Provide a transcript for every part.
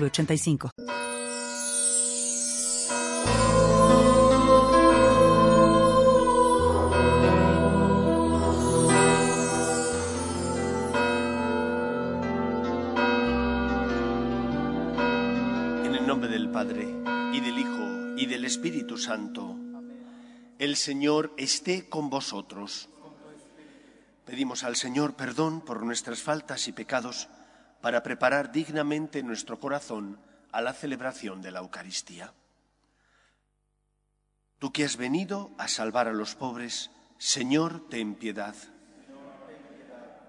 906985. En el nombre del Padre, y del Hijo, y del Espíritu Santo, el Señor esté con vosotros. Pedimos al Señor perdón por nuestras faltas y pecados para preparar dignamente nuestro corazón a la celebración de la Eucaristía. Tú que has venido a salvar a los pobres, Señor, ten piedad.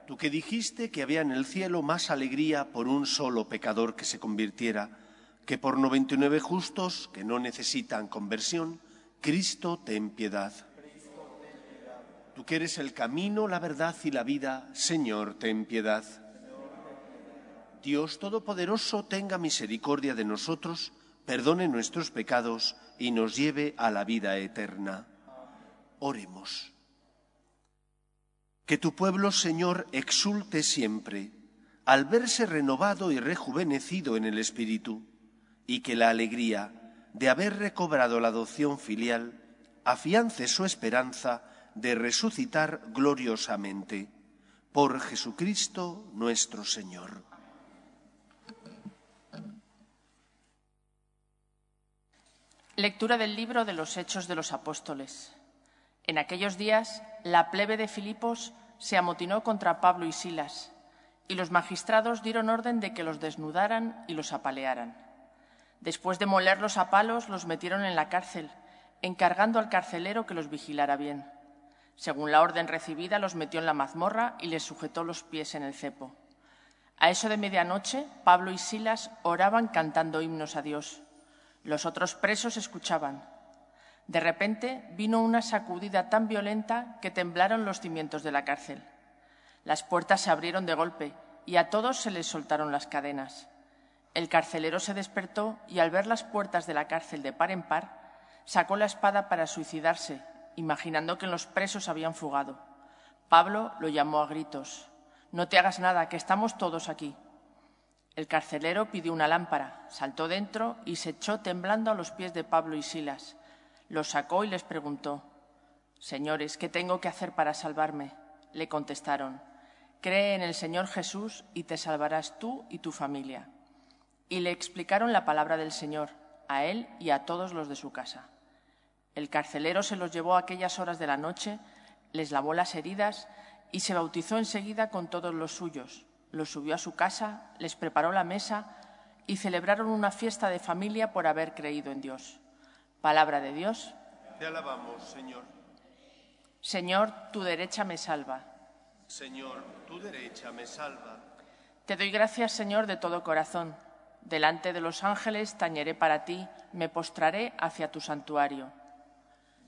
Tú que dijiste que había en el cielo más alegría por un solo pecador que se convirtiera que por noventa y nueve justos que no necesitan conversión, Cristo, ten piedad. Tú que eres el camino, la verdad y la vida, Señor, ten piedad. Dios Todopoderoso tenga misericordia de nosotros, perdone nuestros pecados y nos lleve a la vida eterna. Oremos. Que tu pueblo, Señor, exulte siempre al verse renovado y rejuvenecido en el Espíritu, y que la alegría de haber recobrado la adopción filial afiance su esperanza de resucitar gloriosamente. Por Jesucristo nuestro Señor. Lectura del libro de los Hechos de los Apóstoles. En aquellos días, la plebe de Filipos se amotinó contra Pablo y Silas, y los magistrados dieron orden de que los desnudaran y los apalearan. Después de molerlos a palos, los metieron en la cárcel, encargando al carcelero que los vigilara bien. Según la orden recibida, los metió en la mazmorra y les sujetó los pies en el cepo. A eso de medianoche, Pablo y Silas oraban cantando himnos a Dios. Los otros presos escuchaban. De repente vino una sacudida tan violenta que temblaron los cimientos de la cárcel. Las puertas se abrieron de golpe y a todos se les soltaron las cadenas. El carcelero se despertó y al ver las puertas de la cárcel de par en par, sacó la espada para suicidarse, imaginando que los presos habían fugado. Pablo lo llamó a gritos. No te hagas nada, que estamos todos aquí. El carcelero pidió una lámpara, saltó dentro y se echó temblando a los pies de Pablo y Silas. Los sacó y les preguntó, Señores, ¿qué tengo que hacer para salvarme? Le contestaron, Cree en el Señor Jesús y te salvarás tú y tu familia. Y le explicaron la palabra del Señor, a él y a todos los de su casa. El carcelero se los llevó a aquellas horas de la noche, les lavó las heridas y se bautizó enseguida con todos los suyos. Los subió a su casa, les preparó la mesa y celebraron una fiesta de familia por haber creído en Dios. Palabra de Dios. Te alabamos, Señor. Señor, tu derecha me salva. Señor, tu derecha me salva. Te doy gracias, Señor, de todo corazón. Delante de los ángeles tañeré para ti, me postraré hacia tu santuario.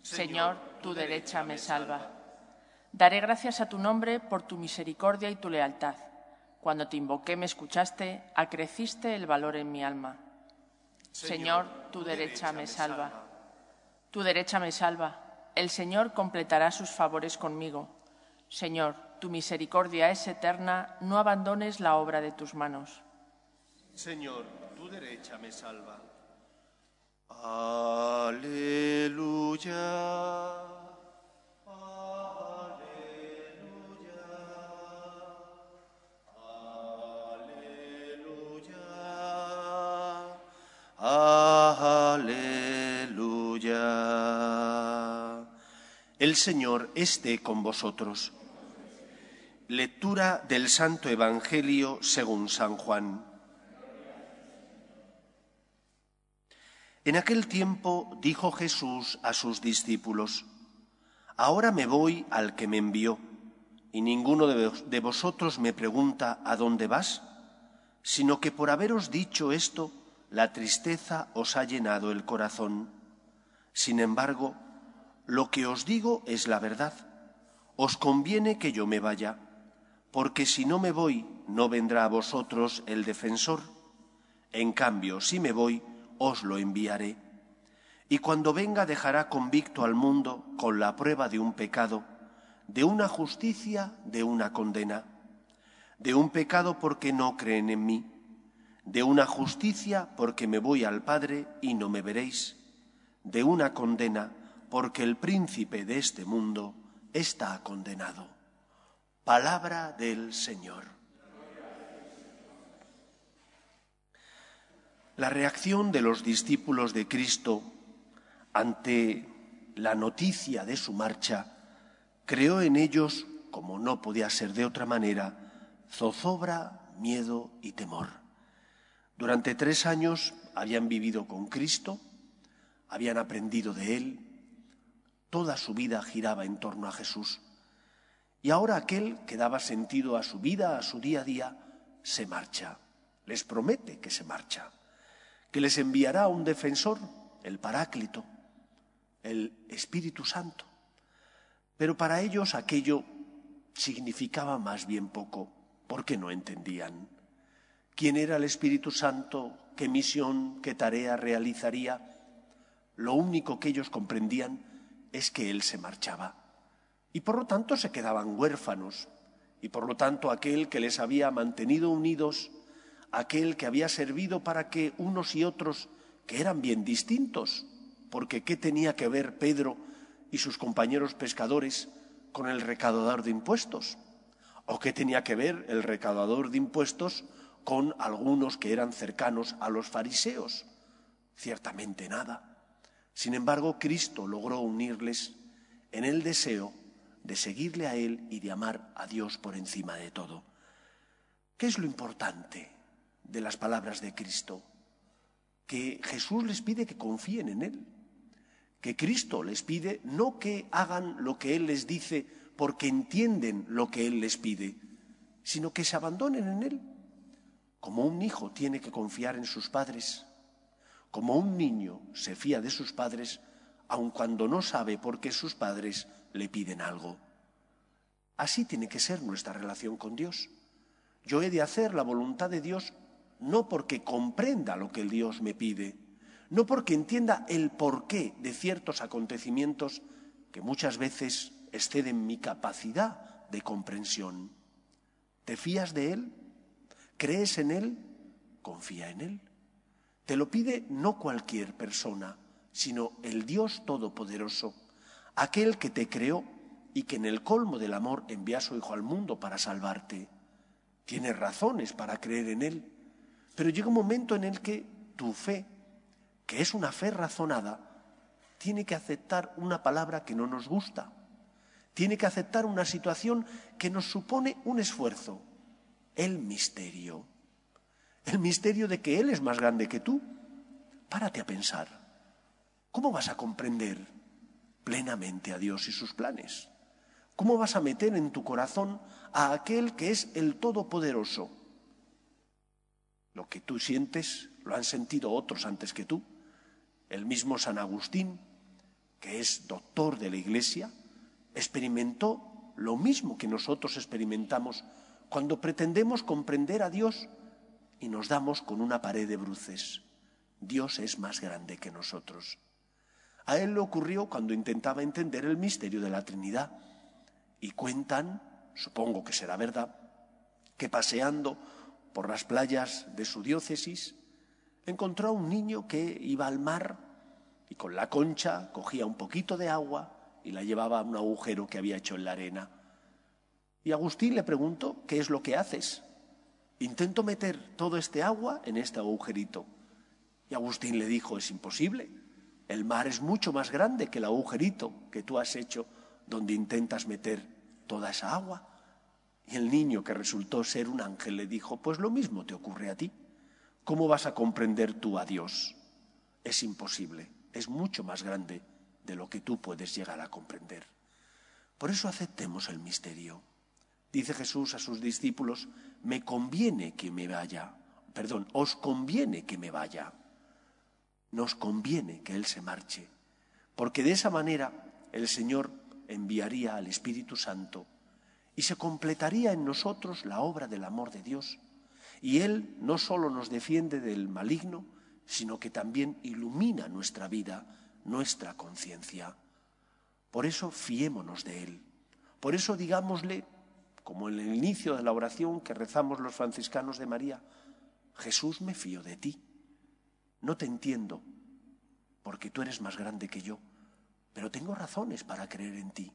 Señor, tu derecha me salva. Daré gracias a tu nombre por tu misericordia y tu lealtad. Cuando te invoqué me escuchaste, acreciste el valor en mi alma. Señor, tu derecha me salva. Tu derecha me salva. El Señor completará sus favores conmigo. Señor, tu misericordia es eterna, no abandones la obra de tus manos. Señor, tu derecha me salva. Aleluya. Aleluya. El Señor esté con vosotros. Lectura del Santo Evangelio según San Juan. En aquel tiempo dijo Jesús a sus discípulos, Ahora me voy al que me envió, y ninguno de vosotros me pregunta, ¿a dónde vas? sino que por haberos dicho esto, la tristeza os ha llenado el corazón. Sin embargo, lo que os digo es la verdad. Os conviene que yo me vaya, porque si no me voy, no vendrá a vosotros el defensor. En cambio, si me voy, os lo enviaré. Y cuando venga dejará convicto al mundo con la prueba de un pecado, de una justicia, de una condena de un pecado porque no creen en mí, de una justicia porque me voy al Padre y no me veréis, de una condena porque el príncipe de este mundo está condenado. Palabra del Señor. La reacción de los discípulos de Cristo ante la noticia de su marcha creó en ellos, como no podía ser de otra manera, zozobra, miedo y temor. Durante tres años habían vivido con Cristo, habían aprendido de Él, toda su vida giraba en torno a Jesús. Y ahora aquel que daba sentido a su vida, a su día a día, se marcha. Les promete que se marcha, que les enviará un defensor, el Paráclito, el Espíritu Santo. Pero para ellos aquello significaba más bien poco porque no entendían quién era el Espíritu Santo, qué misión, qué tarea realizaría. Lo único que ellos comprendían es que Él se marchaba. Y por lo tanto se quedaban huérfanos. Y por lo tanto aquel que les había mantenido unidos, aquel que había servido para que unos y otros, que eran bien distintos, porque ¿qué tenía que ver Pedro y sus compañeros pescadores con el recaudador de impuestos? ¿O qué tenía que ver el recaudador de impuestos con algunos que eran cercanos a los fariseos? Ciertamente nada. Sin embargo, Cristo logró unirles en el deseo de seguirle a Él y de amar a Dios por encima de todo. ¿Qué es lo importante de las palabras de Cristo? Que Jesús les pide que confíen en Él, que Cristo les pide no que hagan lo que Él les dice porque entienden lo que Él les pide, sino que se abandonen en Él. Como un hijo tiene que confiar en sus padres, como un niño se fía de sus padres, aun cuando no sabe por qué sus padres le piden algo. Así tiene que ser nuestra relación con Dios. Yo he de hacer la voluntad de Dios no porque comprenda lo que Dios me pide, no porque entienda el porqué de ciertos acontecimientos que muchas veces exceden mi capacidad de comprensión. ¿Te fías de Él? ¿Crees en Él? Confía en Él. Te lo pide no cualquier persona, sino el Dios Todopoderoso, aquel que te creó y que en el colmo del amor envía a su Hijo al mundo para salvarte. Tienes razones para creer en Él, pero llega un momento en el que tu fe, que es una fe razonada, tiene que aceptar una palabra que no nos gusta, tiene que aceptar una situación que nos supone un esfuerzo, el misterio. El misterio de que Él es más grande que tú. Párate a pensar. ¿Cómo vas a comprender plenamente a Dios y sus planes? ¿Cómo vas a meter en tu corazón a aquel que es el Todopoderoso? Lo que tú sientes lo han sentido otros antes que tú. El mismo San Agustín, que es doctor de la Iglesia, experimentó lo mismo que nosotros experimentamos cuando pretendemos comprender a Dios y nos damos con una pared de bruces. Dios es más grande que nosotros. A él le ocurrió cuando intentaba entender el misterio de la Trinidad. Y cuentan, supongo que será verdad, que paseando por las playas de su diócesis, encontró a un niño que iba al mar y con la concha cogía un poquito de agua y la llevaba a un agujero que había hecho en la arena. Y Agustín le preguntó, ¿qué es lo que haces? Intento meter todo este agua en este agujerito. Y Agustín le dijo, es imposible. El mar es mucho más grande que el agujerito que tú has hecho donde intentas meter toda esa agua. Y el niño, que resultó ser un ángel, le dijo, pues lo mismo te ocurre a ti. ¿Cómo vas a comprender tú a Dios? Es imposible, es mucho más grande de lo que tú puedes llegar a comprender. Por eso aceptemos el misterio. Dice Jesús a sus discípulos, me conviene que me vaya, perdón, os conviene que me vaya. Nos conviene que Él se marche, porque de esa manera el Señor enviaría al Espíritu Santo y se completaría en nosotros la obra del amor de Dios. Y Él no solo nos defiende del maligno, sino que también ilumina nuestra vida, nuestra conciencia. Por eso fiémonos de Él. Por eso digámosle, como en el inicio de la oración que rezamos los franciscanos de María, Jesús me fío de ti. No te entiendo, porque tú eres más grande que yo, pero tengo razones para creer en ti.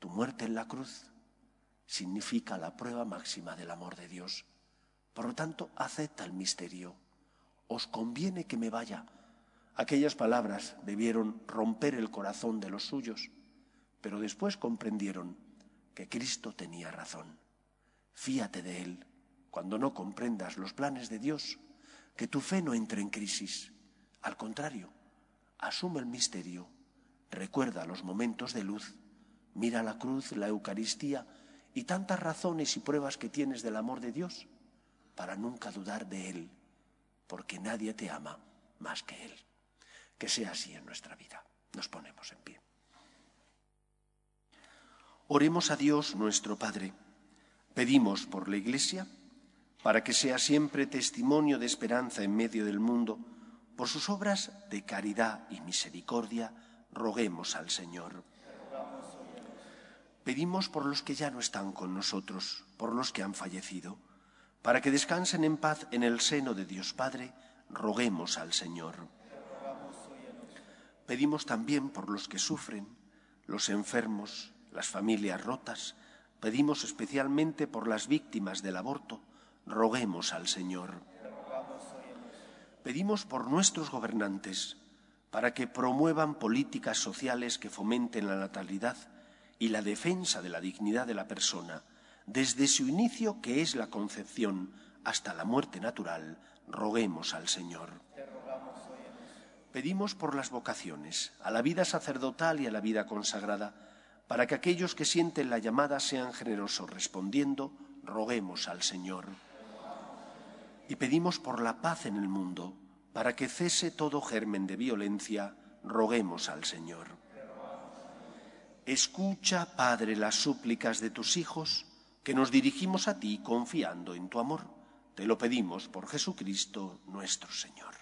Tu muerte en la cruz significa la prueba máxima del amor de Dios. Por lo tanto, acepta el misterio. Os conviene que me vaya. Aquellas palabras debieron romper el corazón de los suyos, pero después comprendieron que Cristo tenía razón. Fíate de Él cuando no comprendas los planes de Dios, que tu fe no entre en crisis. Al contrario, asume el misterio, recuerda los momentos de luz, mira la cruz, la Eucaristía y tantas razones y pruebas que tienes del amor de Dios para nunca dudar de Él, porque nadie te ama más que Él. Que sea así en nuestra vida. Nos ponemos en pie. Oremos a Dios nuestro Padre. Pedimos por la Iglesia para que sea siempre testimonio de esperanza en medio del mundo, por sus obras de caridad y misericordia, roguemos al Señor. Pedimos por los que ya no están con nosotros, por los que han fallecido, para que descansen en paz en el seno de Dios Padre, roguemos al Señor. Pedimos también por los que sufren, los enfermos, las familias rotas, pedimos especialmente por las víctimas del aborto, roguemos al Señor. Pedimos por nuestros gobernantes, para que promuevan políticas sociales que fomenten la natalidad y la defensa de la dignidad de la persona, desde su inicio, que es la concepción, hasta la muerte natural, roguemos al Señor. Pedimos por las vocaciones, a la vida sacerdotal y a la vida consagrada, para que aquellos que sienten la llamada sean generosos respondiendo, roguemos al Señor. Y pedimos por la paz en el mundo, para que cese todo germen de violencia, roguemos al Señor. Escucha, Padre, las súplicas de tus hijos, que nos dirigimos a ti confiando en tu amor. Te lo pedimos por Jesucristo nuestro Señor.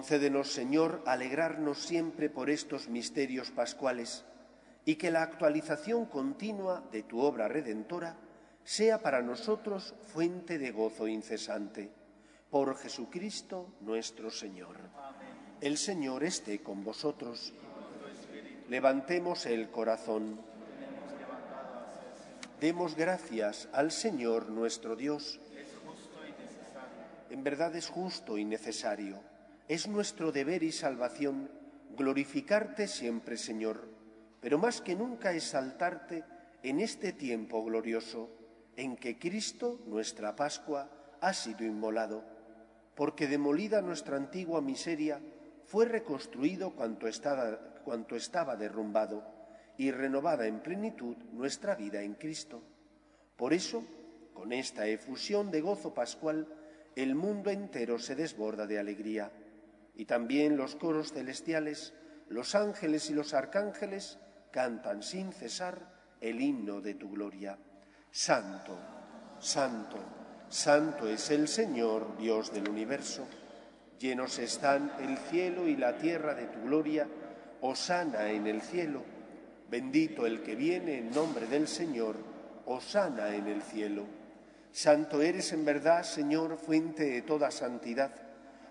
Concédenos, Señor, alegrarnos siempre por estos misterios pascuales y que la actualización continua de tu obra redentora sea para nosotros fuente de gozo incesante. Por Jesucristo nuestro Señor. El Señor esté con vosotros. Levantemos el corazón. Demos gracias al Señor nuestro Dios. En verdad es justo y necesario. Es nuestro deber y salvación glorificarte siempre, Señor, pero más que nunca exaltarte en este tiempo glorioso en que Cristo, nuestra Pascua, ha sido inmolado. porque demolida nuestra antigua miseria, fue reconstruido cuanto estaba, cuanto estaba derrumbado y renovada en plenitud nuestra vida en Cristo. Por eso, con esta efusión de gozo pascual, el mundo entero se desborda de alegría, y también los coros celestiales, los ángeles y los arcángeles cantan sin cesar el himno de tu gloria. Santo, santo, santo es el Señor, Dios del universo. Llenos están el cielo y la tierra de tu gloria. Osana en el cielo. Bendito el que viene en nombre del Señor. Osana en el cielo. Santo eres en verdad, Señor, fuente de toda santidad.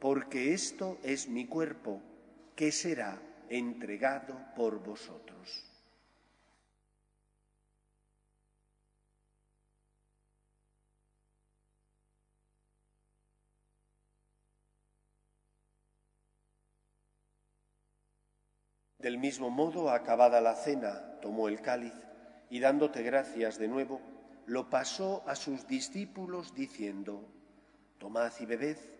porque esto es mi cuerpo, que será entregado por vosotros. Del mismo modo, acabada la cena, tomó el cáliz y dándote gracias de nuevo, lo pasó a sus discípulos diciendo, Tomad y bebed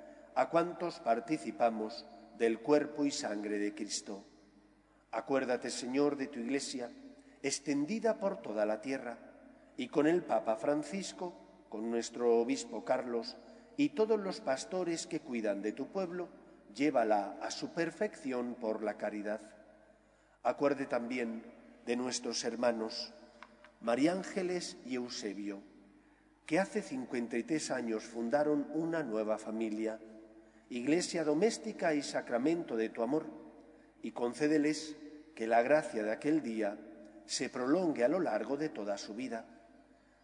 a cuantos participamos del cuerpo y sangre de Cristo. Acuérdate, Señor, de tu Iglesia, extendida por toda la tierra, y con el Papa Francisco, con nuestro Obispo Carlos y todos los pastores que cuidan de tu pueblo, llévala a su perfección por la caridad. Acuerde también de nuestros hermanos María Ángeles y Eusebio, que hace 53 años fundaron una nueva familia iglesia doméstica y sacramento de tu amor, y concédeles que la gracia de aquel día se prolongue a lo largo de toda su vida.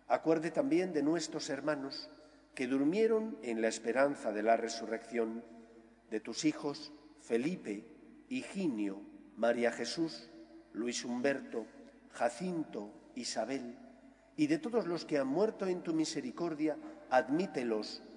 Acuerde también de nuestros hermanos que durmieron en la esperanza de la resurrección, de tus hijos Felipe, Higinio, María Jesús, Luis Humberto, Jacinto, Isabel, y de todos los que han muerto en tu misericordia, admítelos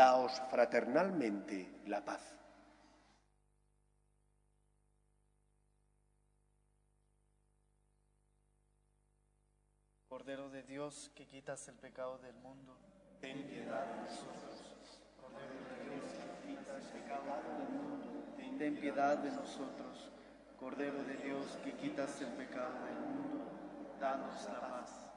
Daos fraternalmente la paz. Cordero de Dios, que quitas el pecado del mundo, Ten piedad de nosotros. Cordero de Dios, que quitas el pecado del mundo, ten piedad de nosotros. Cordero de Dios, que quitas el pecado del mundo, danos la paz.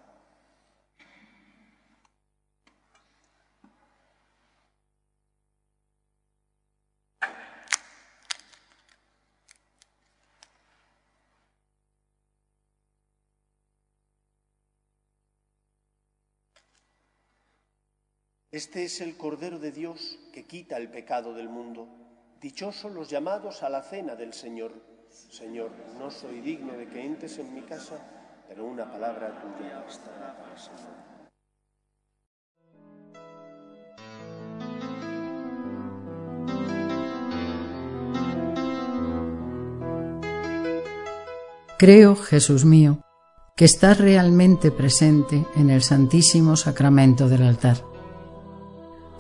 Este es el Cordero de Dios que quita el pecado del mundo. Dichosos los llamados a la cena del Señor. Señor, no soy digno de que entres en mi casa, pero una palabra tuya bastará para salvarme. Creo, Jesús mío, que estás realmente presente en el Santísimo Sacramento del altar.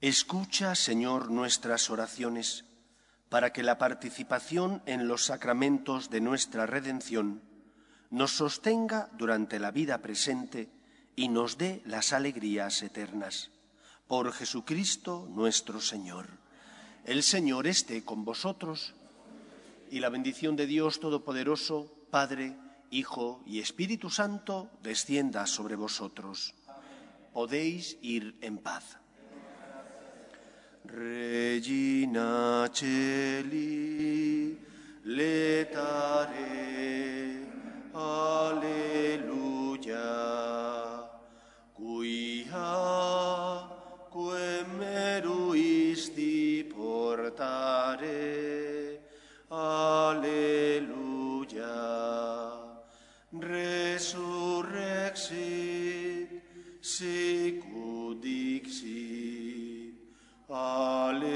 Escucha, Señor, nuestras oraciones, para que la participación en los sacramentos de nuestra redención nos sostenga durante la vida presente y nos dé las alegrías eternas. Por Jesucristo nuestro Señor. El Señor esté con vosotros y la bendición de Dios Todopoderoso, Padre, Hijo y Espíritu Santo, descienda sobre vosotros. Podéis ir en paz. Regina Celi, letare, alleluia, Hallelujah.